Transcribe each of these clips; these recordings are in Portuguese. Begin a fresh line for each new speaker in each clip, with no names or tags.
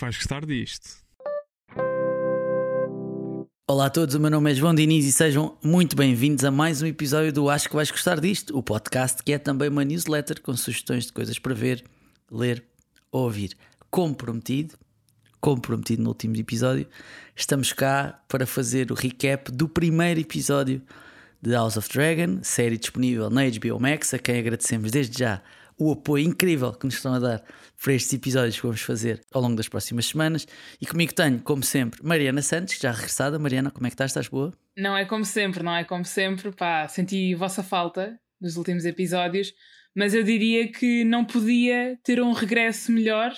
que vais gostar disto.
Olá a todos, o meu nome é João Diniz e sejam muito bem-vindos a mais um episódio do Acho que vais gostar disto, o podcast que é também uma newsletter com sugestões de coisas para ver, ler, ouvir. Como prometido, como prometido no último episódio, estamos cá para fazer o recap do primeiro episódio de House of Dragon, série disponível na HBO Max, a quem agradecemos desde já o apoio incrível que nos estão a dar para estes episódios que vamos fazer ao longo das próximas semanas. E comigo tenho, como sempre, Mariana Santos, já regressada. Mariana, como é que estás? Estás boa?
Não é como sempre, não é como sempre. Pá, senti vossa falta nos últimos episódios, mas eu diria que não podia ter um regresso melhor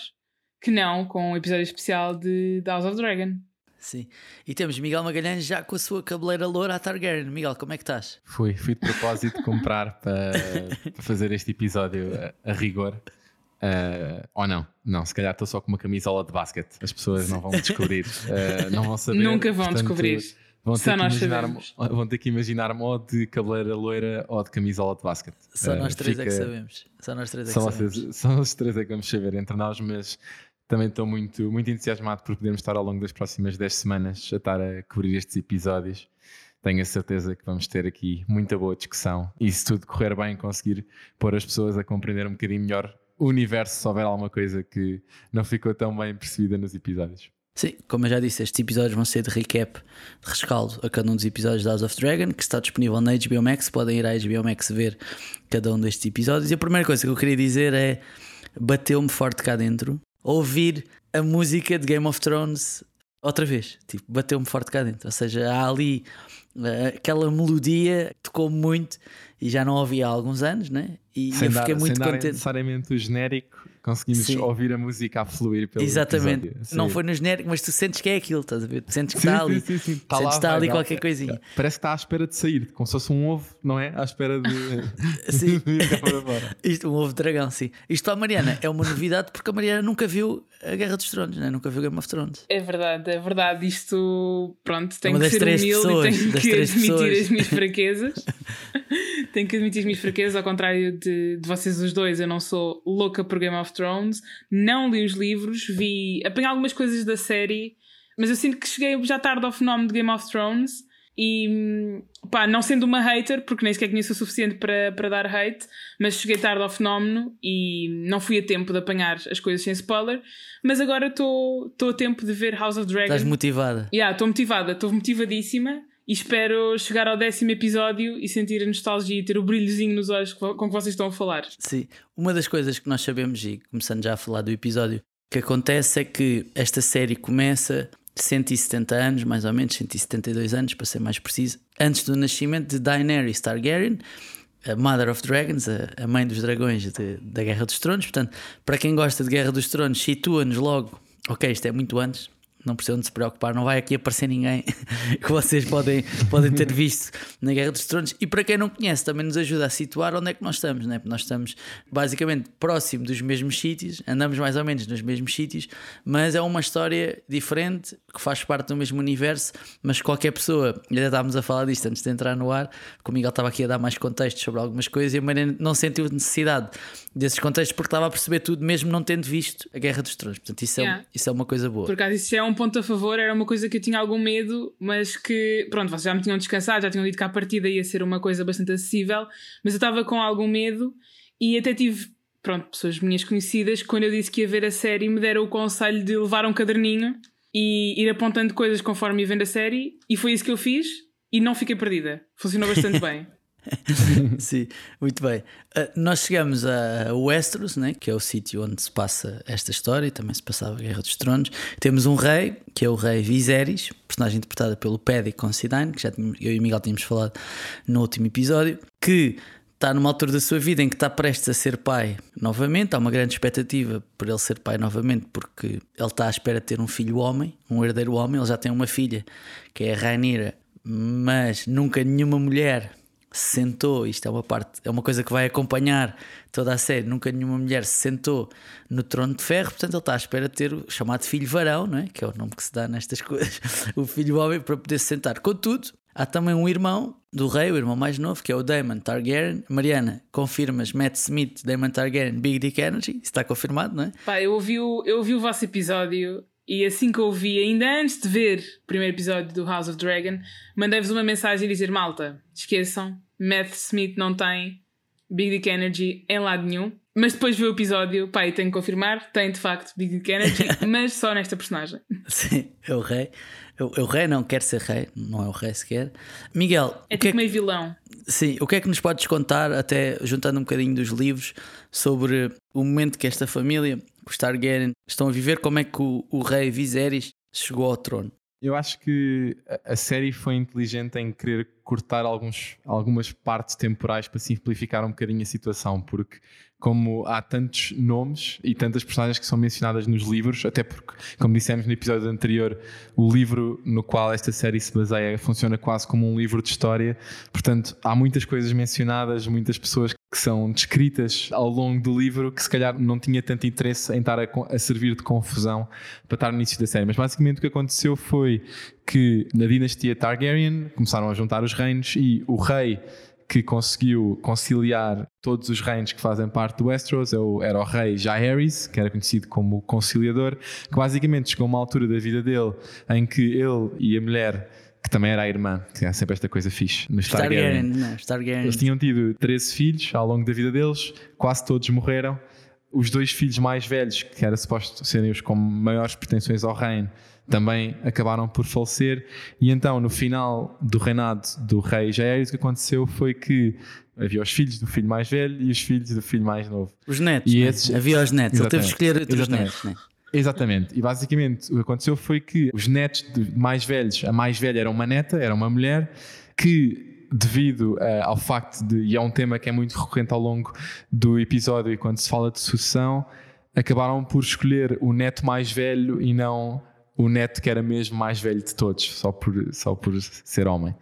que não com um episódio especial de House of Dragon.
Sim. E temos Miguel Magalhães já com a sua cabeleira loura à Targaryen. Miguel, como é que estás?
Fui, fui de propósito comprar para, para fazer este episódio a, a rigor. Uh, ou não, não, se calhar estou só com uma camisola de basquete. As pessoas não vão descobrir, uh, não vão saber.
Nunca vão portanto, descobrir.
Vão ter, nós vão ter que imaginar-me ou de cabeleira loira ou de camisola de basquete.
Só nós uh, três fica... é que sabemos. Só nós três é que só sabemos. Vocês,
só nós três é que vamos saber entre nós, mas também estou muito, muito entusiasmado por podermos estar ao longo das próximas 10 semanas a estar a cobrir estes episódios. Tenho a certeza que vamos ter aqui muita boa discussão e se tudo correr bem, conseguir pôr as pessoas a compreender um bocadinho melhor o universo, se houver alguma coisa que não ficou tão bem percebida nos episódios.
Sim, como eu já disse, estes episódios vão ser de recap, de rescaldo a cada um dos episódios de House of Dragon, que está disponível na HBO Max. Podem ir à HBO Max ver cada um destes episódios. E a primeira coisa que eu queria dizer é: bateu-me forte cá dentro ouvir a música de Game of Thrones outra vez. Tipo, bateu-me forte cá dentro. Ou seja, há ali aquela melodia tocou muito e já não ouvi há alguns anos, né? E
sem
eu fiquei
dar,
muito
sem
contente.
Dar necessariamente o genérico conseguimos Sim. ouvir a música a fluir pelo
Exatamente. Não foi no genérico, mas tu sentes que é aquilo, estás a ver? Tu sentes que está ali. Sim, sim, Está, lá, está ali qualquer coisinha.
Parece que está à espera de sair, como se fosse um ovo, não é? À espera de.
sim. Isto, um ovo de dragão, sim. Isto para a Mariana é uma novidade porque a Mariana nunca viu a Guerra dos Tronos, né? nunca viu Game of Thrones.
É verdade, é verdade. Isto, pronto, tem é que ser humilde pessoas, e que admitir pessoas. as minhas fraquezas. tenho que admitir as minhas fraquezas, ao contrário de, de vocês os dois, eu não sou louca por Game of Thrones não li os livros, vi, apanhei algumas coisas da série, mas eu sinto que cheguei já tarde ao fenómeno de Game of Thrones e pá, não sendo uma hater, porque nem sequer conheço o suficiente para, para dar hate, mas cheguei tarde ao fenómeno e não fui a tempo de apanhar as coisas sem spoiler. Mas agora estou a tempo de ver House of Dragon.
Estás motivada?
Estou yeah, motivada, estou motivadíssima e espero chegar ao décimo episódio e sentir a nostalgia e ter o brilhozinho nos olhos com que vocês estão a falar.
Sim, uma das coisas que nós sabemos, e começando já a falar do episódio, que acontece é que esta série começa 170 anos, mais ou menos, 172 anos, para ser mais preciso, antes do nascimento de Daenerys Targaryen, a Mother of Dragons, a, mãe dos dragões de, da Guerra dos Tronos. Portanto, para quem gosta de Guerra dos Tronos, situa-nos logo, ok, isto é muito antes, não precisam de se preocupar, não vai aqui aparecer ninguém que vocês podem, podem ter visto na Guerra dos Tronos. E para quem não conhece, também nos ajuda a situar onde é que nós estamos, né? nós estamos basicamente próximo dos mesmos sítios, andamos mais ou menos nos mesmos sítios, mas é uma história diferente que faz parte do mesmo universo. Mas qualquer pessoa, ainda estávamos a falar disto antes de entrar no ar, como o Miguel estava aqui a dar mais contextos sobre algumas coisas e a Maria não sentiu necessidade desses contextos porque estava a perceber tudo, mesmo não tendo visto a Guerra dos Tronos. Portanto, isso é, yeah. isso é uma coisa boa.
Por acaso, isso é um um ponto a favor, era uma coisa que eu tinha algum medo, mas que, pronto, vocês já me tinham descansado, já tinham dito que a partida ia ser uma coisa bastante acessível, mas eu estava com algum medo e até tive, pronto, pessoas minhas conhecidas, quando eu disse que ia ver a série, me deram o conselho de levar um caderninho e ir apontando coisas conforme ia vendo a série, e foi isso que eu fiz e não fiquei perdida. Funcionou bastante bem.
Sim, muito bem. Uh, nós chegamos a Westeros, né, que é o sítio onde se passa esta história e também se passava a Guerra dos Tronos. Temos um rei, que é o rei Viserys, personagem interpretada pelo Paddy Considine, que já tínhamos, eu e o Miguel tínhamos falado no último episódio, que está numa altura da sua vida em que está prestes a ser pai novamente. Há uma grande expectativa por ele ser pai novamente, porque ele está à espera de ter um filho homem, um herdeiro homem. Ele já tem uma filha, que é a Rainira, mas nunca nenhuma mulher se sentou, isto é uma parte, é uma coisa que vai acompanhar toda a série, nunca nenhuma mulher se sentou no trono de ferro, portanto ele está à espera de ter o chamado filho varão, não é? que é o nome que se dá nestas coisas, o filho homem para poder se sentar. Contudo, há também um irmão do rei, o irmão mais novo, que é o Daemon Targaryen. Mariana, confirmas Matt Smith, Daemon Targaryen, Big Dick Energy, está confirmado, não é?
Pá, eu ouvi o, eu ouvi o vosso episódio E assim que eu vi, ainda antes de ver o primeiro episódio do House of Dragon, mandei-vos uma mensagem a dizer: Malta, esqueçam, Matt Smith não tem Big Dick Energy em lado nenhum. Mas depois vi o episódio, pá, e tenho que confirmar, tem de facto Big Dick Energy, mas só nesta personagem.
Sim, é o rei. É o rei não quer ser rei, não é o rei sequer. Miguel.
É tipo é que... meio vilão.
Sim, o que é que nos podes contar, até juntando um bocadinho dos livros, sobre o momento que esta família, os Targaryen, estão a viver, como é que o, o rei Viserys chegou ao trono?
Eu acho que a série foi inteligente em querer cortar alguns, algumas partes temporais para simplificar um bocadinho a situação, porque como há tantos nomes e tantas personagens que são mencionadas nos livros, até porque, como dissemos no episódio anterior, o livro no qual esta série se baseia funciona quase como um livro de história. Portanto, há muitas coisas mencionadas, muitas pessoas que são descritas ao longo do livro que se calhar não tinha tanto interesse em estar a, a servir de confusão para estar no início da série. Mas basicamente o que aconteceu foi que na dinastia Targaryen começaram a juntar os reinos e o rei que conseguiu conciliar todos os reinos que fazem parte do Westeros, é era o rei Jaehaerys, que era conhecido como conciliador, que basicamente chegou a uma altura da vida dele em que ele e a mulher que também era a irmã, que é sempre esta coisa fixe. No. Stargaryen, Stargaryen. Eles tinham tido 13 filhos ao longo da vida deles, quase todos morreram. Os dois filhos mais velhos, que era suposto serem os com maiores pretensões ao reino, também acabaram por falecer. E então, no final do reinado do rei Jair, o que aconteceu foi que havia os filhos do filho mais velho e os filhos do filho mais novo.
Os netos. E né? esses... Havia os netos. Ele teve que escolher os netos. Né?
Exatamente. E basicamente o que aconteceu foi que os netos mais velhos, a mais velha era uma neta, era uma mulher, que devido uh, ao facto de, e é um tema que é muito recorrente ao longo do episódio e quando se fala de sucessão, acabaram por escolher o neto mais velho e não o neto que era mesmo mais velho de todos, só por, só por ser homem.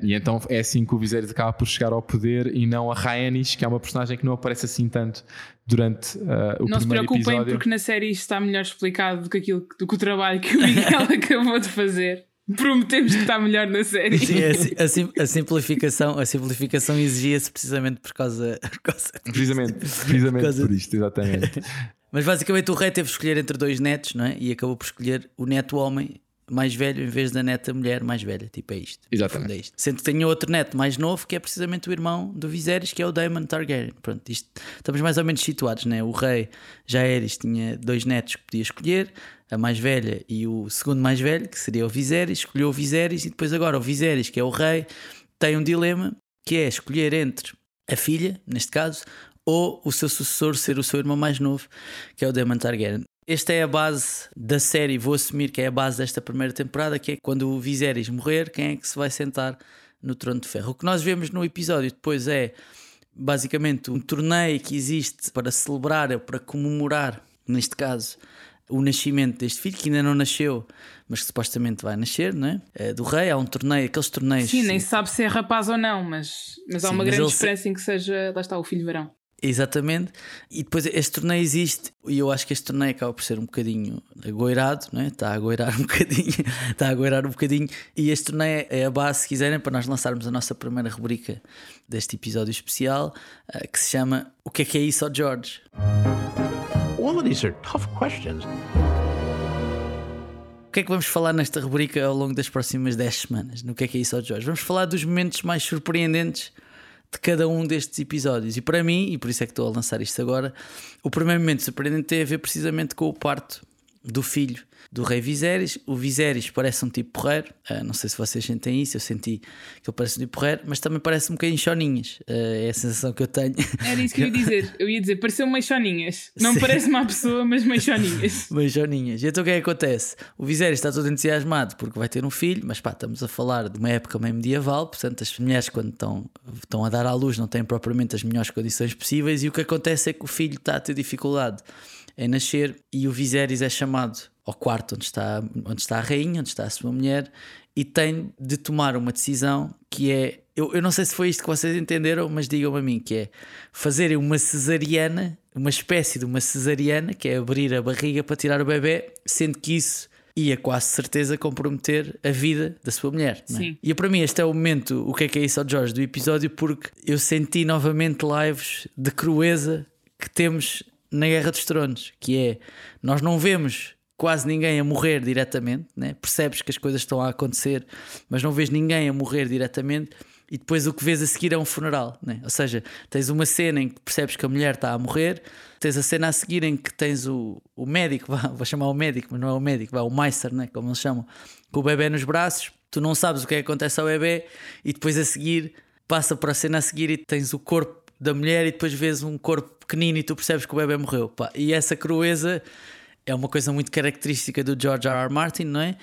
E então é assim que o Viserys acaba por chegar ao poder e não a Rhaenys, que é uma personagem que não aparece assim tanto durante uh, o não primeiro episódio. Não se preocupem
porque na série isto está melhor explicado do que, aquilo, do que o trabalho que o Miguel acabou de fazer. Prometemos que está melhor na série.
Sim, a, a, a simplificação, a simplificação exigia-se precisamente por causa, por causa
Precisamente, precisamente por, causa... por isto, exatamente.
Mas basicamente o rei teve que escolher entre dois netos, não é? E acabou por escolher o neto homem mais velho em vez da neta mulher mais velha. Tipo, é isto.
Exatamente.
É isto. Sendo que tenho outro neto mais novo que é precisamente o irmão do Viserys, que é o Daemon Targaryen. Pronto, isto, estamos mais ou menos situados, né? O rei Jaehaerys tinha dois netos que podia escolher, a mais velha e o segundo mais velho, que seria o Viserys. Escolheu o Viserys e depois agora o Viserys, que é o rei, tem um dilema que é escolher entre a filha, neste caso, ou o seu sucessor ser o seu irmão mais novo, que é o Daemon Targaryen. Esta é a base da série, vou assumir que é a base desta primeira temporada, que é quando o Viserys morrer, quem é que se vai sentar no trono de ferro. O que nós vemos no episódio depois é basicamente um torneio que existe para celebrar, ou para comemorar, neste caso, o nascimento deste filho, que ainda não nasceu, mas que supostamente vai nascer, não é? é do rei. Há um torneio, aqueles torneios.
Sim, nem se sabe se é rapaz ou não, mas, mas há uma grande esperança se... em que seja, lá está, o filho verão.
Exatamente, e depois este torneio existe e eu acho que este torneio acaba por ser um bocadinho agoirado, né? está a agoirar um bocadinho, está a agoirar um bocadinho. E este torneio é a base, se quiserem, para nós lançarmos a nossa primeira rubrica deste episódio especial uh, que se chama O que é que é isso, ao George? All of these are tough questions. O que é que vamos falar nesta rubrica ao longo das próximas 10 semanas? No que é que é isso, ao George? Vamos falar dos momentos mais surpreendentes de cada um destes episódios. E para mim, e por isso é que estou a lançar isto agora, o primeiro momento surpreendente tem a ver precisamente com o parto do filho do rei Viserys. O Viserys parece um tipo porreiro, uh, não sei se vocês sentem isso, eu senti que ele parece um tipo porreiro, mas também parece um bocadinho choninhas, uh, é a sensação que eu tenho.
Era isso que eu ia dizer, eu ia dizer, pareceu meio choninhas. Não Sim. parece uma pessoa, mas meio choninhas.
meio choninhas. E então o que é que acontece? O Viserys está todo entusiasmado porque vai ter um filho, mas pá, estamos a falar de uma época meio medieval, portanto as mulheres quando estão, estão a dar à luz não têm propriamente as melhores condições possíveis e o que acontece é que o filho está a ter dificuldade em nascer e o Viserys é chamado ao quarto onde está, onde está a rainha, onde está a sua mulher, e tem de tomar uma decisão que é. Eu, eu não sei se foi isto que vocês entenderam, mas digam-me a mim: que é fazerem uma cesariana, uma espécie de uma cesariana, que é abrir a barriga para tirar o bebê, sendo que isso ia quase certeza comprometer a vida da sua mulher. É? Sim. E para mim, este é o momento, o que é que é isso ao Jorge, do episódio, porque eu senti novamente lives de crueza que temos na Guerra dos Tronos, que é nós não vemos quase ninguém a morrer diretamente, né? percebes que as coisas estão a acontecer, mas não vês ninguém a morrer diretamente. E depois o que vês a seguir é um funeral, né? ou seja, tens uma cena em que percebes que a mulher está a morrer, tens a cena a seguir em que tens o, o médico, vou chamar o médico, mas não é o médico, vá, o Meister, né? como eles chamam, com o bebê nos braços, tu não sabes o que é que acontece ao bebê, e depois a seguir passa para a cena a seguir e tens o corpo da mulher e depois vês um corpo pequenino e tu percebes que o bebê morreu. Pá. E essa crueza é uma coisa muito característica do George R. R. Martin, não é?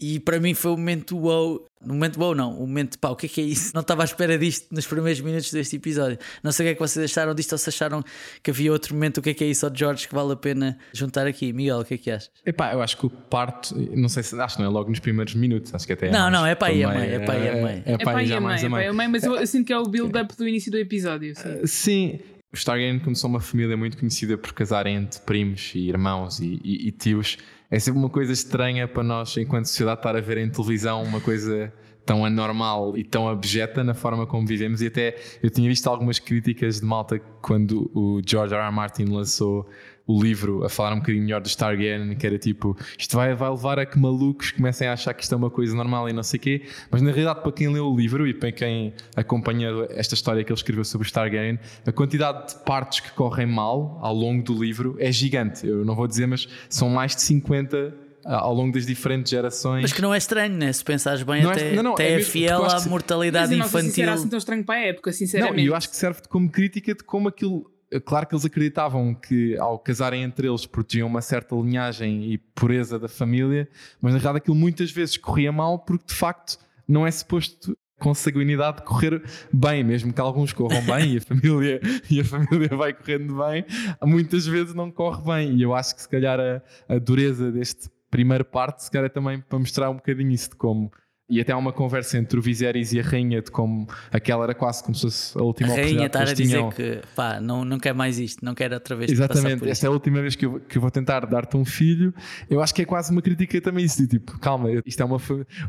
E para mim foi um momento wow. No momento wow, não. Um momento pá, o que é que é isso? Não estava à espera disto nos primeiros minutos deste episódio. Não sei o que é que vocês acharam disto ou se acharam que havia outro momento. O que é que é isso ao George que vale a pena juntar aqui? Miguel, o que é que achas?
Epá, eu acho que o parto, não sei se acho que não é logo nos primeiros minutos. Acho que até é
Não, não, é pai e a mãe. É pai e a mãe.
É pai e a mãe. É pai e a mãe, mas eu sinto que é o build-up do início do episódio.
Sim. sim. O Stargate começou uma família muito conhecida por casarem entre primos e irmãos e, e, e, tios. É sempre uma coisa estranha para nós, enquanto sociedade, estar a ver em televisão uma coisa tão anormal e tão abjeta na forma como vivemos. E até eu tinha visto algumas críticas de malta quando o George R. R. Martin lançou o livro a falar um bocadinho melhor do Stargate, que era tipo, isto vai, vai levar a que malucos comecem a achar que isto é uma coisa normal e não sei o quê, mas na realidade para quem leu o livro e para quem acompanha esta história que ele escreveu sobre o Stargate, a quantidade de partes que correm mal ao longo do livro é gigante. Eu não vou dizer, mas são mais de 50 ao longo das diferentes gerações.
Mas que não é estranho, né? Se pensares bem, não é até, é, não, não, até é, é fiel à mortalidade mas infantil. Não sei se era
assim tão estranho para a época, sinceramente. Não,
eu acho que serve como crítica de como aquilo claro que eles acreditavam que ao casarem entre eles protegiam uma certa linhagem e pureza da família, mas na realidade aquilo muitas vezes corria mal porque de facto não é suposto com sanguinidade correr bem, mesmo que alguns corram bem e a família, e a família vai correndo bem, muitas vezes não corre bem. E eu acho que se calhar a, a dureza deste primeiro parte, se calhar é também para mostrar um bocadinho isso de como e até há uma conversa entre o Viserys e a rainha de como aquela era quase como se fosse a última
a rainha
estar
a dizer que pá, não, não quer mais isto, não quer outra vez
Exatamente, esta é a última vez que eu, que eu vou tentar dar-te um filho. Eu acho que é quase uma crítica também isso, de, tipo, calma, isto é uma,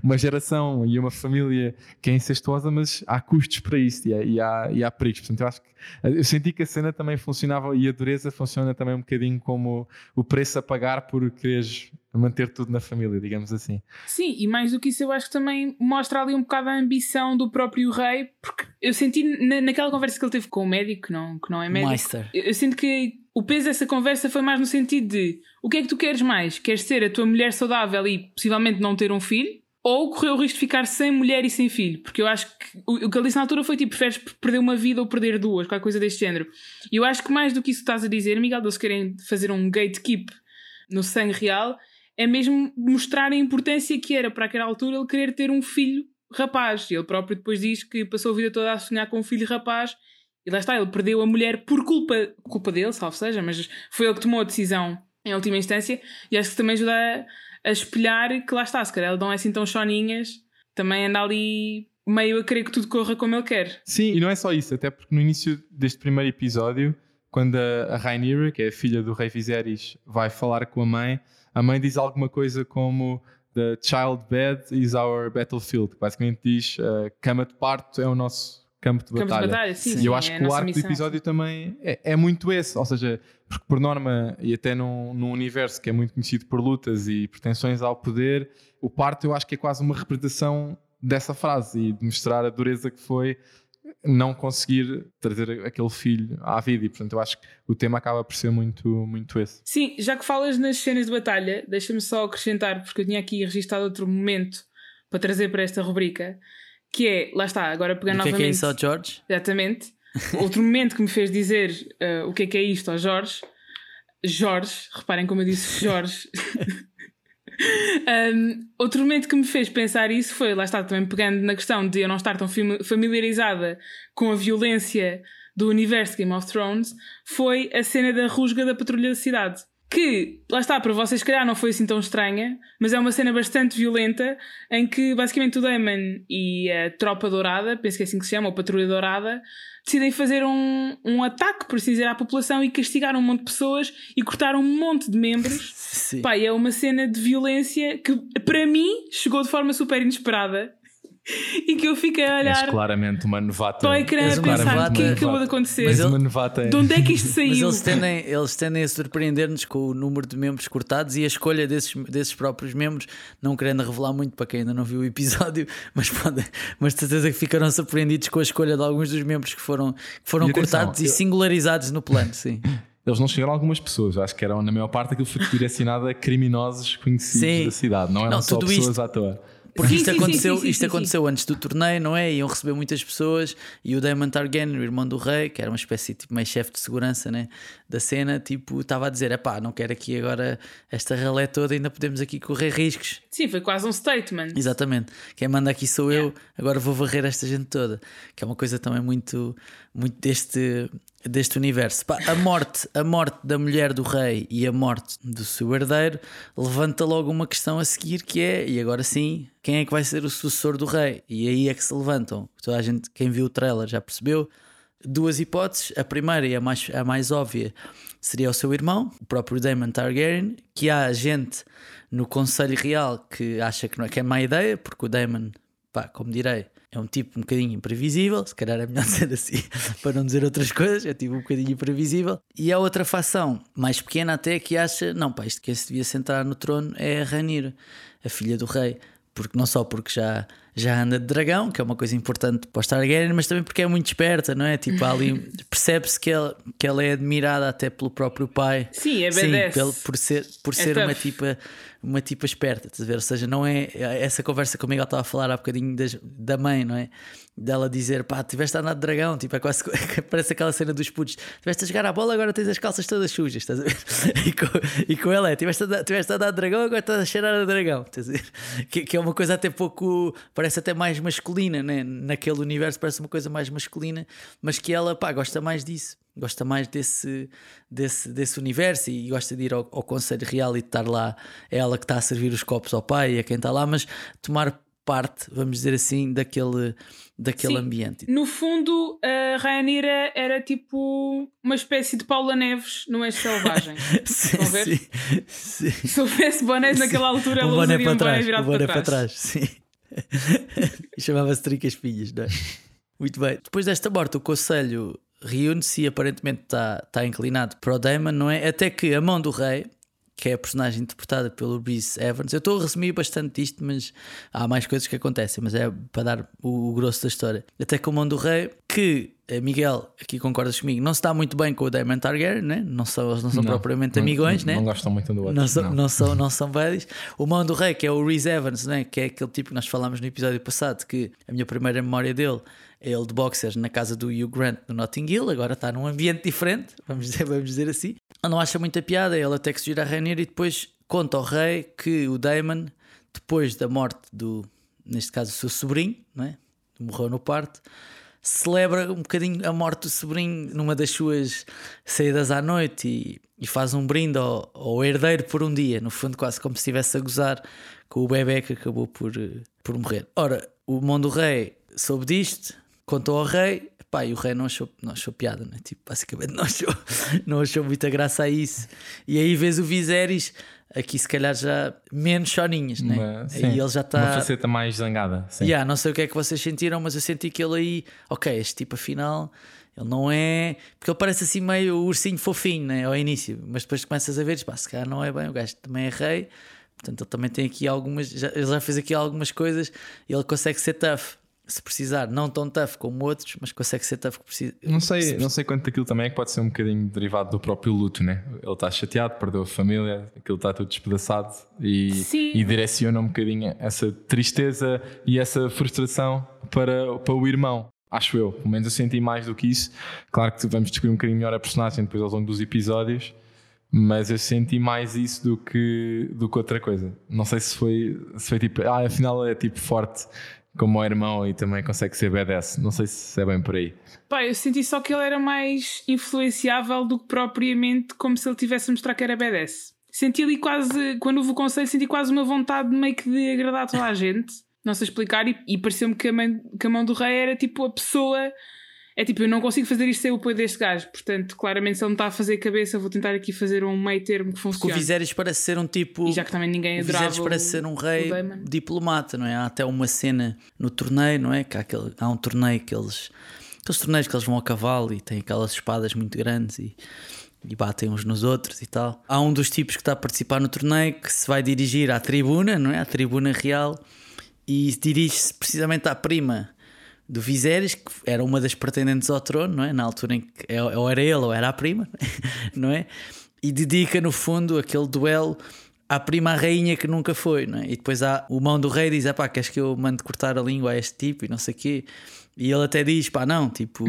uma geração e uma família que é incestuosa, mas há custos para isso e há, e há, e há perigos. Portanto, eu acho que eu senti que a cena também funcionava e a dureza funciona também um bocadinho como o preço a pagar por quereres manter tudo na família, digamos assim.
Sim, e mais do que isso, eu acho que também mostra ali um bocado a ambição do próprio rei, porque eu senti na, naquela conversa que ele teve com o médico, que não, que não é médico, eu, eu sinto que o peso dessa conversa foi mais no sentido de o que é que tu queres mais? Queres ser a tua mulher saudável e possivelmente não ter um filho? Ou correr o risco de ficar sem mulher e sem filho? Porque eu acho que o, que ele disse na altura foi tipo: preferes perder uma vida ou perder duas, qualquer coisa deste género. E eu acho que mais do que isso estás a dizer, Miguel, eles querem fazer um gatekeep no sangue real, é mesmo mostrar a importância que era para aquela altura ele querer ter um filho rapaz. E ele próprio depois diz que passou a vida toda a sonhar com um filho rapaz. E lá está, ele perdeu a mulher por culpa, culpa dele, salvo seja, mas foi ele que tomou a decisão em última instância. E acho que também ajuda a, a espelhar que lá está, se calhar ele não é assim tão choninhas, também anda ali meio a querer que tudo corra como ele quer.
Sim, e não é só isso, até porque no início deste primeiro episódio, quando a, a Rhaenyra, que é a filha do rei Viserys, vai falar com a mãe, a mãe diz alguma coisa como The child bed is our battlefield. Basicamente diz uh, cama de parto é o nosso campo de batalha. Campo de batalha sim, e eu acho é que o arco missão. do episódio também é, é, muito esse. Ou seja, porque por norma, e até num, num universo que é muito conhecido por lutas e pretensões ao poder, o parto eu acho que é quase uma representação dessa frase e de mostrar a dureza que foi não conseguir trazer aquele filho à vida e portanto eu acho que o tema acaba por ser muito, muito esse.
Sim, já que falas nas cenas de batalha, deixa-me só acrescentar, porque eu tinha aqui registado outro momento para trazer para esta rubrica, que é, lá está, agora pegando novamente... O que é, que é
isso ao George?
Exatamente. outro momento que me fez dizer uh, o que é que é isto ao Jorge, Jorge, reparem como eu disse Jorge... Um, outro momento que me fez pensar isso foi, lá está, também pegando na questão de eu não estar tão familiarizada com a violência do universo Game of Thrones, foi a cena da rusga da patrulha da cidade. Que, lá está, para vocês, calhar não foi assim tão estranha, mas é uma cena bastante violenta em que basicamente o Damon e a Tropa Dourada, penso que é assim que se chama, ou Patrulha Dourada, decidem fazer um, um ataque, por assim dizer, à população e castigar um monte de pessoas e cortar um monte de membros. Sim. Pá, é uma cena de violência que, para mim, chegou de forma super inesperada. e que eu fiquei a olhar.
És claramente uma novata.
Para o ecrã a pensar o que acabou de acontecer.
Mas uma novata.
De onde é que isto saiu?
Mas eles tendem, eles tendem a surpreender-nos com o número de membros cortados e a escolha desses, desses próprios membros, não querendo revelar muito para quem ainda não viu o episódio, mas, pode, mas de certeza que ficaram surpreendidos com a escolha de alguns dos membros que foram, que foram e cortados atenção, e eu... singularizados no plano. Sim.
Eles não chegaram a algumas pessoas, acho que eram na maior parte aquilo foi direcionado a criminosos conhecidos sim. da cidade, não eram não, só pessoas isto... à toa.
Porque isto aconteceu, isto aconteceu antes do torneio, não é? Iam receber muitas pessoas e o Daemon Targaryen, o irmão do rei, que era uma espécie tipo meio chefe de segurança né, da cena, tipo, estava a dizer: pá, não quero aqui agora esta ralé toda, ainda podemos aqui correr riscos.
Sim, foi quase um statement.
Exatamente. Quem manda aqui sou eu, agora vou varrer esta gente toda. Que é uma coisa também muito, muito deste, deste universo. A morte, a morte da mulher do rei e a morte do seu herdeiro levanta logo uma questão a seguir que é, e agora sim, quem é que vai ser o sucessor do rei? E aí é que se levantam. Toda a gente, quem viu o trailer já percebeu. Duas hipóteses. A primeira e a mais, a mais óbvia seria o seu irmão, o próprio Daemon Targaryen, que há gente no Conselho Real que acha que não é, que é má ideia, porque o Daemon, pá, como direi, é um tipo um bocadinho imprevisível, se calhar é melhor dizer assim, para não dizer outras coisas, é tipo um bocadinho imprevisível. E há outra facção, mais pequena até, que acha, não pá, isto que se devia sentar no trono é a Ranir, a filha do rei. Porque não só porque já, já anda de dragão, que é uma coisa importante para o Targaryen, mas também porque é muito esperta, não é? Tipo, ali percebe-se que ela, que ela é admirada até pelo próprio pai.
Sim, é Sim,
pelo, por ser, por é ser uma tipa uma tipa esperta, estás a ver? Ou seja, não é essa conversa que o Miguel estava a falar há bocadinho das, da mãe, não é? Dela dizer, pá, tiveste a andar de dragão, tipo, é quase parece aquela cena dos putos, tiveste a jogar a bola, agora tens as calças todas sujas, estás a ver? E com, e com ela é, tiveste a, tiveste a andar de dragão, agora estás a cheirar a dragão, estás a ver? Que, que é uma coisa até pouco, parece até mais masculina, né? Naquele universo parece uma coisa mais masculina, mas que ela, pá, gosta mais disso gosta mais desse, desse, desse universo e gosta de ir ao, ao Conselho Real e de estar lá. É ela que está a servir os copos ao pai e a quem está lá, mas tomar parte, vamos dizer assim, daquele, daquele Sim. ambiente.
No fundo, a Rainira era tipo uma espécie de Paula Neves no Eixo Selvagem. sim, sim, sim, Se houvesse bonés naquela altura, ela usaria um boné para trás. para trás.
Sim. Chamava-se Tricas Filhas, não é? Muito bem. Depois desta morte, o Conselho reúne-se e aparentemente está tá inclinado para o Damon, não é? Até que a mão do rei, que é a personagem interpretada pelo Reese Evans, eu estou a resumir bastante isto, mas há mais coisas que acontecem, mas é para dar o, o grosso da história. Até que a mão do rei, que eh, Miguel, aqui concordas comigo, não se dá muito bem com o Damon Targaryen, né? não são, eles não são não, propriamente não, amigões,
não,
né?
não gostam muito um do outro.
Não são, não. não são, não são buddies. O mão do rei, que é o Reese Evans, né? que é aquele tipo que nós falámos no episódio passado, que a minha primeira memória dele ele de boxers na casa do Hugh Grant no Notting Hill, agora está num ambiente diferente, vamos dizer, vamos dizer assim. Não acha muita piada, ele até que se gira a Rainier e depois conta ao rei que o Damon, depois da morte do, neste caso, o seu sobrinho, não é? morreu no parto, celebra um bocadinho a morte do sobrinho numa das suas saídas à noite e, e faz um brinde ao, ao, herdeiro por um dia, no fundo, quase como se estivesse a gozar com o bebê que acabou por, por morrer. Ora, o mundo rei soube disto, contou ao rei, pá, e o rei não achou, não achou piada, né? tipo, basicamente não achou, não achou muita graça a isso. E aí vês o Viserys, aqui se calhar já menos choninhas, né?
Sim, aí ele já está. Uma faceta mais zangada.
Sim. Yeah, não sei o que é que vocês sentiram, mas eu senti que ele aí, ok, este tipo afinal. Ele não é. Porque ele parece assim meio ursinho fofinho né, ao início, mas depois começas a ver, pá, se calhar não é bem, o gajo também é rei, portanto ele também tem aqui algumas. Já, ele já fez aqui algumas coisas e ele consegue ser tough se precisar, não tão tough como outros, mas consegue ser tough que precisa.
Não sei, se... não sei quanto daquilo também é que pode ser um bocadinho derivado do próprio luto, né? Ele está chateado, perdeu a família, aquilo está tudo despedaçado e, e direciona um bocadinho essa tristeza e essa frustração para, para o irmão. Acho eu, pelo menos eu senti mais do que isso. Claro que vamos descobrir um bocadinho melhor a personagem depois ao longo dos episódios, mas eu senti mais isso do que, do que outra coisa. Não sei se foi, se foi tipo, ah, afinal é tipo forte como o irmão e também consegue ser badass. Não sei se é bem por aí.
Pá, eu senti só que ele era mais influenciável do que propriamente como se ele tivesse a mostrar que era badass. Senti ali quase, quando houve o conselho, senti quase uma vontade meio que de agradar toda a gente. Não sei explicar, e, e pareceu-me que, que, a mão do rei era tipo a pessoa é tipo, eu não consigo fazer isto sem o apoio deste gajo. Portanto, claramente, se ele me está a fazer cabeça, vou tentar aqui fazer um meio termo que funcione. Porque
o Viserys parece ser um tipo.
E já que também ninguém adorava.
O Viserys parece ser um rei diplomata, não é? Há até uma cena no torneio, não é? Que há, aquele, há um torneio que eles. Aqueles torneios que eles vão a cavalo e têm aquelas espadas muito grandes e, e batem uns nos outros e tal. Há um dos tipos que está a participar no torneio que se vai dirigir à tribuna, não é? À tribuna real e dirige-se precisamente à prima do Viserys, que era uma das pretendentes ao trono, não é? Na altura em que é, ou era ele ou era a prima, não é? E dedica no fundo aquele duelo à prima à rainha que nunca foi, não é? E depois há o mão do rei diz: pá, queres que eu mande cortar a língua a este tipo e não sei o quê. E ele até diz: pá, não, tipo,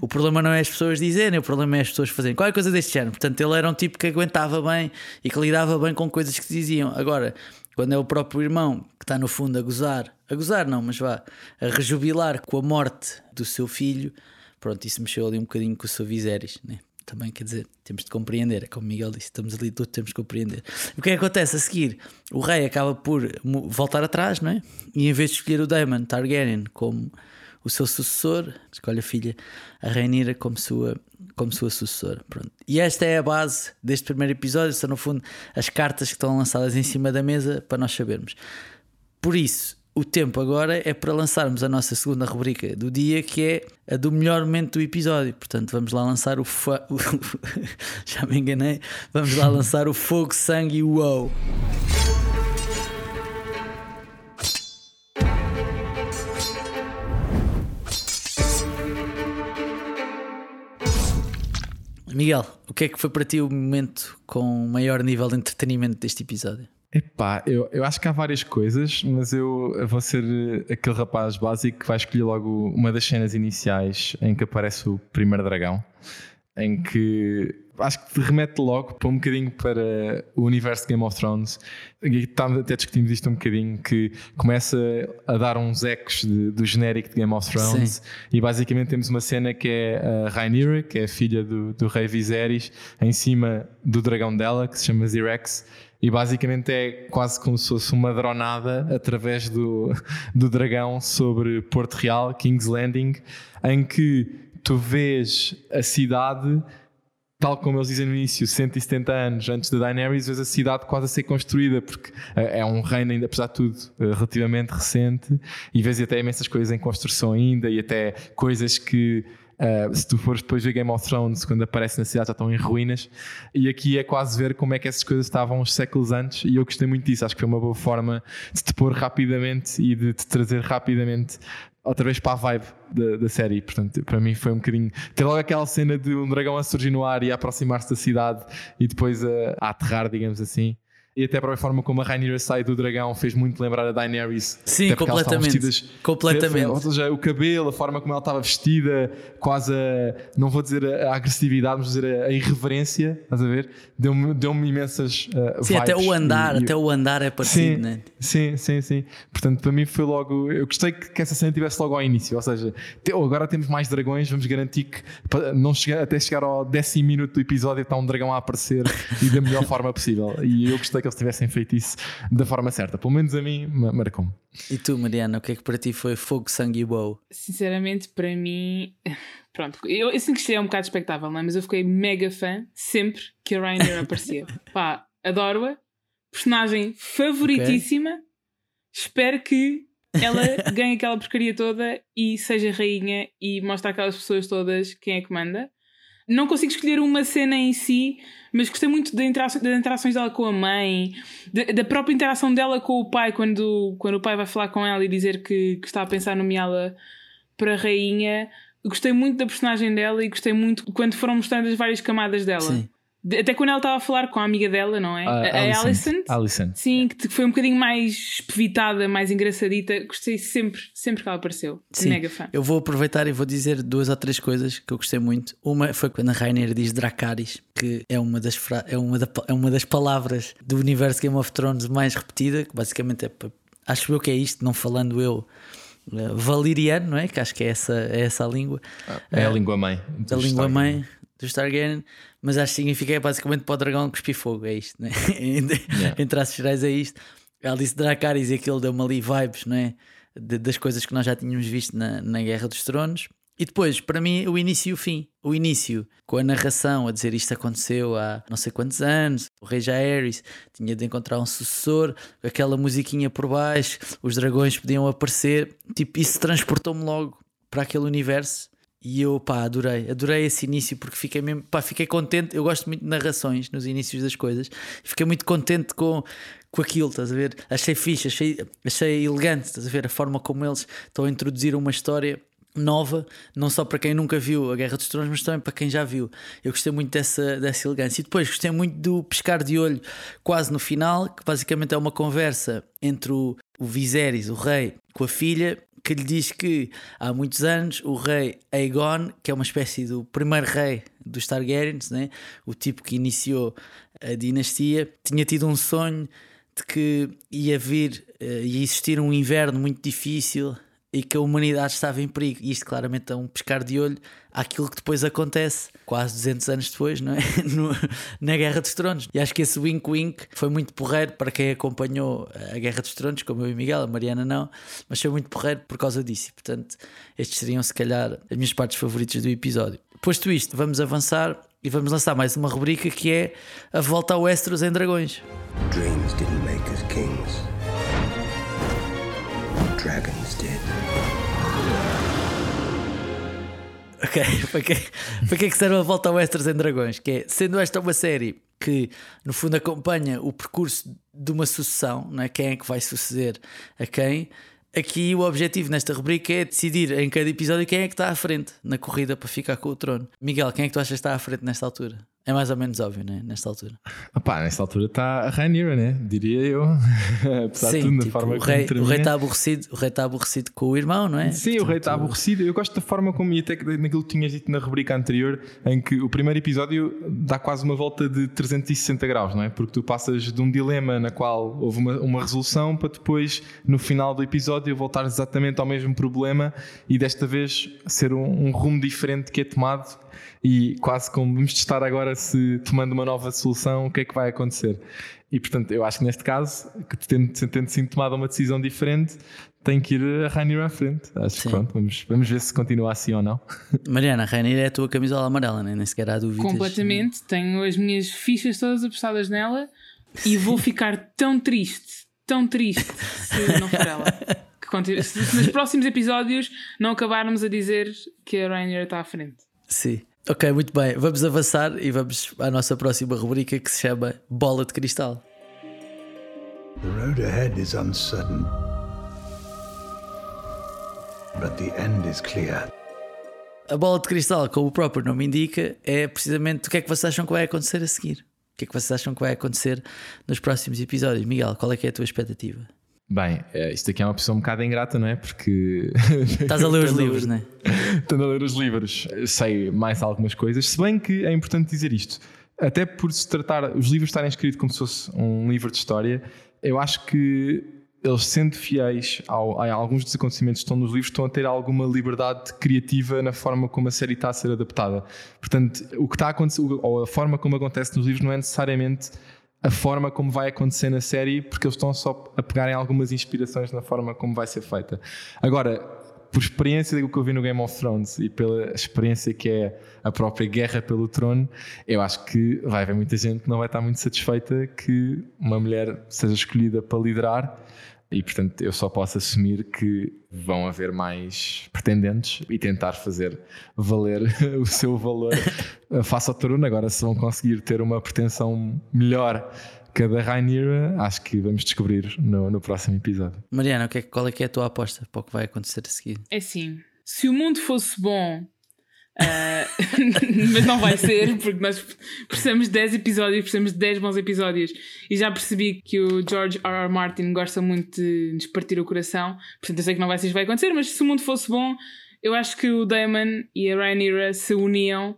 o problema não é as pessoas dizerem, o problema é as pessoas fazerem qualquer coisa deste género. Portanto, ele era um tipo que aguentava bem e que lidava bem com coisas que diziam. Agora, quando é o próprio irmão que está no fundo a gozar, a gozar não, mas vá, a rejubilar com a morte do seu filho, pronto, isso mexeu ali um bocadinho com o seu Viserys, né? Também quer dizer, temos de compreender, é como Miguel disse, estamos ali todos, temos de compreender. O que é que acontece a seguir? O rei acaba por voltar atrás, não é? E em vez de escolher o Daemon Targaryen como o seu sucessor, escolhe a filha, a Rhaenyra, como sua, como sua sucessora. Pronto. E esta é a base deste primeiro episódio, são no fundo as cartas que estão lançadas em cima da mesa para nós sabermos. Por isso, o tempo agora é para lançarmos a nossa segunda rubrica do dia, que é a do melhor momento do episódio. Portanto, vamos lá lançar o. Fa... Já me enganei. Vamos lá lançar o Fogo, Sangue e Uou. Miguel, o que é que foi para ti o momento com maior nível de entretenimento deste episódio?
Epá, eu, eu acho que há várias coisas, mas eu vou ser aquele rapaz básico que vai escolher logo uma das cenas iniciais em que aparece o primeiro dragão, em que acho que te remete logo para um bocadinho para o universo de Game of Thrones. E estamos até discutimos isto um bocadinho, que começa a dar uns ecos de, do genérico de Game of Thrones. Sim. E basicamente temos uma cena que é a Rhaenyra, que é a filha do, do rei Viserys, em cima do dragão dela, que se chama Zirex. E basicamente é quase como se fosse uma dronada através do, do dragão sobre Porto Real, King's Landing, em que tu vês a cidade tal como eles dizem no início, 170 anos antes da Daenerys, vês a cidade quase a ser construída, porque eh, é um reino ainda, apesar de tudo, eh, relativamente recente, e vês até imensas coisas em construção ainda, e até coisas que Uh, se tu fores depois ver Game of Thrones, quando aparece na cidade já estão em ruínas, e aqui é quase ver como é que essas coisas estavam uns séculos antes, e eu gostei muito disso. Acho que foi uma boa forma de te pôr rapidamente e de te trazer rapidamente outra vez para a vibe da, da, série. Portanto, para mim foi um bocadinho. Ter logo aquela cena de um dragão a surgir no ar e a aproximar-se da cidade e depois a, a aterrar, digamos assim e até para a forma como a Rhaenyra sai do dragão fez muito lembrar a Daenerys.
Sim, completamente. Vestidas, completamente.
Ou seja, o cabelo, a forma como ela estava vestida, quase a, não vou dizer a, agressividade, mas dizer a, a irreverência, estás a ver? Deu-me deu imensas uh,
Sim, até o andar, e, até o andar é parecido,
sim,
né?
Sim, sim, sim. Portanto, para mim foi logo, eu gostei que, que essa cena tivesse logo ao início, ou seja, te, oh, agora temos mais dragões, vamos garantir que não chegar, até chegar ao décimo minuto do episódio está um dragão a aparecer e da melhor forma possível. E eu gostei que eles tivessem feito isso da forma certa. Pelo menos a mim, marcou-me.
E tu, Mariana, o que é que para ti foi fogo, sangue e bow?
Sinceramente, para mim. Pronto, eu, eu sinto que isto é um bocado expectável, não é? mas eu fiquei mega fã sempre que a Rainer aparecia. Pá, adoro-a, personagem favoritíssima. Okay. Espero que ela ganhe aquela porcaria toda e seja rainha e mostre aquelas pessoas todas quem é que manda. Não consigo escolher uma cena em si, mas gostei muito da interação, das interações dela com a mãe, da, da, própria interação dela com o pai, quando, quando o pai vai falar com ela e dizer que, que está a pensar nomeá-la para rainha. Gostei muito da personagem dela e gostei muito quando foram mostrando as várias camadas dela. Sim. Até quando ela estava a falar com a amiga dela, não é?
Uh, a Alison.
Alison. Sim, que foi um bocadinho mais espevitada, mais engraçadita. Gostei sempre, sempre que ela apareceu. Sim. Mega fã.
Eu vou aproveitar e vou dizer duas ou três coisas que eu gostei muito. Uma foi quando a Rainer diz Dracarys, que é uma das, fra... é uma da... é uma das palavras do universo Game of Thrones mais repetida, que basicamente é. Acho eu que é isto, não falando eu eh, valeriano, não é? Que acho que é essa, é essa a língua.
é a língua mãe.
A língua mãe do Targaryen, mas acho que significa é basicamente para o dragão cuspir fogo, é isto, né? yeah. em traços gerais é isto. Ela disse Dracarys e aquilo deu-me ali vibes, não é? De, das coisas que nós já tínhamos visto na, na Guerra dos Tronos. E depois, para mim, o início e o fim. O início, com a narração a dizer isto aconteceu há não sei quantos anos, o rei Jaehaerys tinha de encontrar um sucessor, aquela musiquinha por baixo, os dragões podiam aparecer. Tipo, isso transportou-me logo para aquele universo e eu, pá, adorei, adorei esse início porque fiquei mesmo, pá, fiquei contente. Eu gosto muito de narrações nos inícios das coisas, fiquei muito contente com, com aquilo, estás a ver? Achei fixe, achei, achei elegante, estás a ver? A forma como eles estão a introduzir uma história nova, não só para quem nunca viu a Guerra dos Tronos, mas também para quem já viu. Eu gostei muito dessa, dessa elegância. E depois gostei muito do pescar de olho quase no final, que basicamente é uma conversa entre o, o Viserys, o rei, com a filha, que lhe diz que há muitos anos o rei Aegon, que é uma espécie do primeiro rei dos Targaryens, né? o tipo que iniciou a dinastia, tinha tido um sonho de que ia vir, uh, ia existir um inverno muito difícil e que a humanidade estava em perigo. E isto claramente é um pescar de olho àquilo que depois acontece, quase 200 anos depois, não é? No, na Guerra dos Tronos. E acho que esse wink wink foi muito porreiro para quem acompanhou a Guerra dos Tronos, como eu e Miguel, a Mariana não, mas foi muito porreiro por causa disso. E, portanto, estes seriam se calhar as minhas partes favoritas do episódio. Posto isto, vamos avançar e vamos lançar mais uma rubrica que é a volta ao Westeros em Dragões. Dreams didn't make us kings. Dragons did. Ok, para que, para que é que serve a volta ao Westeros em Dragões? Que é, sendo esta uma série que no fundo acompanha o percurso de uma sucessão, não é? quem é que vai suceder a quem, Aqui o objetivo nesta rubrica é decidir em cada episódio quem é que está à frente na corrida para ficar com o trono. Miguel, quem é que tu achas que está à frente nesta altura? É mais ou menos óbvio, né? Nesta altura.
Opá, nesta altura está a Rhaenyra, né? Diria eu. Apesar
Sim, de tudo, tipo, forma o rei, o rei está aborrecido, o rei está aborrecido com o irmão, não é?
Sim, Portanto, o rei está aborrecido. Eu gosto da forma como, e até naquilo que tinhas dito na rubrica anterior, em que o primeiro episódio dá quase uma volta de 360 graus, não é? Porque tu passas de um dilema na qual houve uma, uma resolução para depois, no final do episódio, voltar exatamente ao mesmo problema e desta vez ser um, um rumo diferente que é tomado e quase como vamos testar agora se tomando uma nova solução, o que é que vai acontecer. E portanto, eu acho que neste caso, que tendo, tendo sido tomada uma decisão diferente, tem que ir a Rainier à frente. Acho que pronto, vamos, vamos ver se continua assim ou não.
Mariana, a Rainier é a tua camisola amarela, né? nem sequer há dúvidas.
Completamente, tenho as minhas fichas todas apostadas nela e vou ficar tão triste, tão triste se não for ela. Que se nos próximos episódios não acabarmos a dizer que a Rainier está à frente.
Sim. Ok, muito bem. Vamos avançar e vamos à nossa próxima rubrica que se chama Bola de Cristal. The road ahead is uncertain. But the end is clear. A bola de cristal, como o próprio nome indica, é precisamente o que é que vocês acham que vai acontecer a seguir. O que é que vocês acham que vai acontecer nos próximos episódios? Miguel, qual é que é a tua expectativa?
Bem, eh, isto aqui é uma opção um bocado ingrata, não é? Porque.
Estás a ler os livros, não é?
Estou a ler os livros, sei mais algumas coisas, se bem que é importante dizer isto. Até por se tratar, os livros estarem escritos como se fosse um livro de história, eu acho que eles, sendo fiéis ao, a alguns dos acontecimentos que estão nos livros, estão a ter alguma liberdade criativa na forma como a série está a ser adaptada. Portanto, o que está a acontecer, ou a forma como acontece nos livros, não é necessariamente a forma como vai acontecer na série, porque eles estão só a pegarem algumas inspirações na forma como vai ser feita. Agora, por experiência do que eu vi no Game of Thrones e pela experiência que é a própria guerra pelo trono, eu acho que vai haver muita gente que não vai estar muito satisfeita que uma mulher seja escolhida para liderar e portanto eu só posso assumir que vão haver mais pretendentes e tentar fazer valer o seu valor face ao Toruna. Agora, se vão conseguir ter uma pretensão melhor que a da Rainira, acho que vamos descobrir no, no próximo episódio.
Mariana, qual é que é a tua aposta para o que vai acontecer a seguir?
É sim. Se o mundo fosse bom Uh, mas não vai ser, porque nós precisamos de 10 episódios, precisamos de 10 bons episódios. E já percebi que o George R. R. Martin gosta muito de nos partir o coração. Portanto, eu sei que não vai ser isso vai acontecer, mas se o mundo fosse bom, eu acho que o Damon e a Rhaenyra se uniam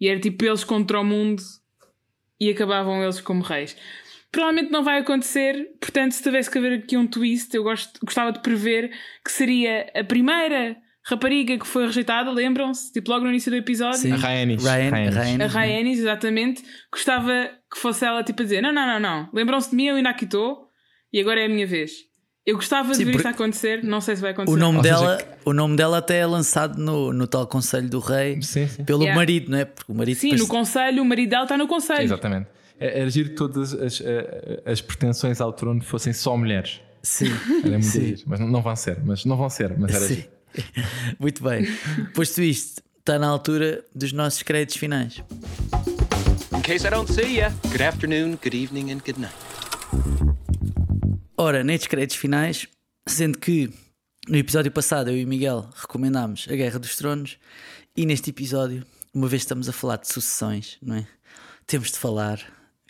e era tipo eles contra o mundo e acabavam eles como reis. Provavelmente não vai acontecer, portanto, se tivesse que haver aqui um twist, eu gosto, gostava de prever que seria a primeira rapariga que foi rejeitada, lembram-se? Tipo, logo no início do episódio.
Sim. A Rhaenys.
Ryan,
A Rhaenys, exatamente. Gostava que fosse ela, tipo, a dizer: Não, não, não, não. Lembram-se de mim, eu ainda aqui estou. E agora é a minha vez. Eu gostava Sim, de ver isso acontecer, não sei se vai acontecer.
O nome, dela, seja... o nome dela até é lançado no, no tal Conselho do Rei
sim, sim.
pelo yeah. marido, não é? Porque o marido
sim, depois... no Conselho, o marido dela está no Conselho.
exatamente. É, era giro que todas as, as pretensões ao trono fossem só mulheres.
Sim.
Era muito sim. mas não, não vão ser, mas não vão ser, mas era sim.
Muito bem. Posto isto, está na altura dos nossos créditos finais. In case I don't see ya, good afternoon, good evening and good night. Ora, nestes créditos finais, sendo que no episódio passado eu e o Miguel recomendámos A Guerra dos Tronos e neste episódio, uma vez estamos a falar de sucessões, não é? Temos de falar,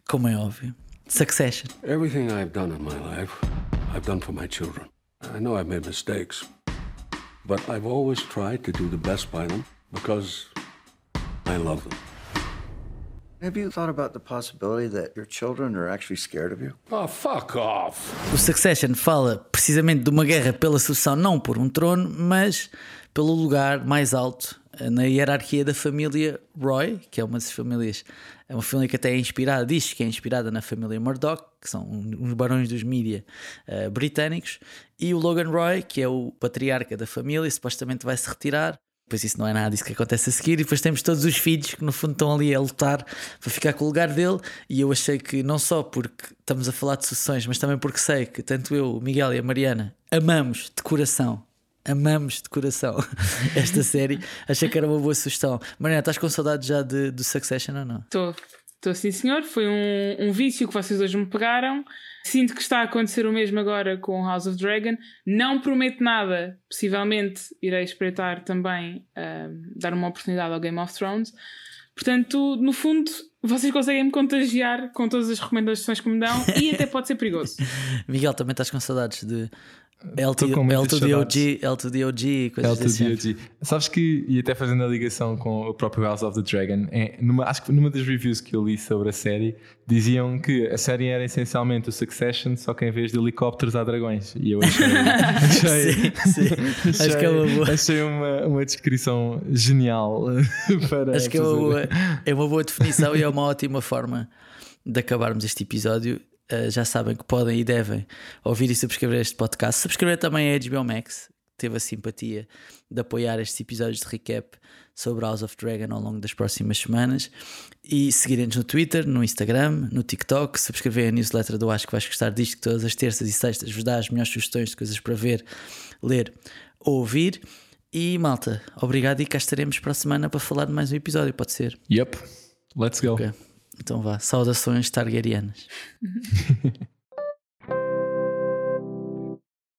como é óbvio, de Succession. Everything I've done in my life, I've done for my children. I know I've made mistakes, but I've always tried to do the best by them because I love them. Have you thought about the possibility that your children are actually scared of you? Oh, fuck off! O Succession fala precisamente de uma guerra pela sucessão, não por um trono, mas pelo lugar mais alto na hierarquia da família Roy, que é uma das famílias, é uma família que até é inspirada, diz que é inspirada na família Murdoch, que são uns barões dos mídia uh, britânicos, e o Logan Roy, que é o patriarca da família, supostamente vai se retirar depois isso não é nada disso que acontece a seguir, e depois temos todos os filhos que no fundo estão ali a lutar para ficar com o lugar dele. E eu achei que não só porque estamos a falar de sucessões, mas também porque sei que tanto eu, o Miguel e a Mariana amamos de coração. Amamos de coração esta série. Achei que era uma boa sugestão. Mariana, estás com saudade já de, do Succession ou não?
Estou, estou sim, senhor. Foi um, um vício que vocês hoje me pegaram. Sinto que está a acontecer o mesmo agora com House of Dragon. Não prometo nada, possivelmente irei espreitar também uh, dar uma oportunidade ao Game of Thrones. Portanto, no fundo, vocês conseguem me contagiar com todas as recomendações que me dão e até pode ser perigoso.
Miguel, também estás com saudades de L2DOG, L2DOG, coisas L2DOG. Assim.
Sabes que, e até fazendo a ligação com o próprio House of the Dragon, é, numa, acho que numa das reviews que eu li sobre a série, diziam que a série era essencialmente o Succession, só que em vez de helicópteros há dragões. E eu achei.
achei, sim, sim. achei acho que é uma boa.
Achei uma, uma descrição genial para.
Acho que é uma, boa, é uma boa definição e é uma ótima forma de acabarmos este episódio uh, já sabem que podem e devem ouvir e subscrever este podcast. Subscrever também a HBO Max, que teve a simpatia de apoiar estes episódios de recap sobre House of Dragon ao longo das próximas semanas. E seguirem-nos no Twitter, no Instagram, no TikTok. Subscrever a newsletter do Acho que vais gostar disto, que todas as terças e sextas vos dá as melhores sugestões de coisas para ver, ler ou ouvir. E malta, obrigado e cá estaremos para a semana para falar de mais um episódio, pode ser?
Yep, let's go. Okay.
Então vá, saudações targaryenas.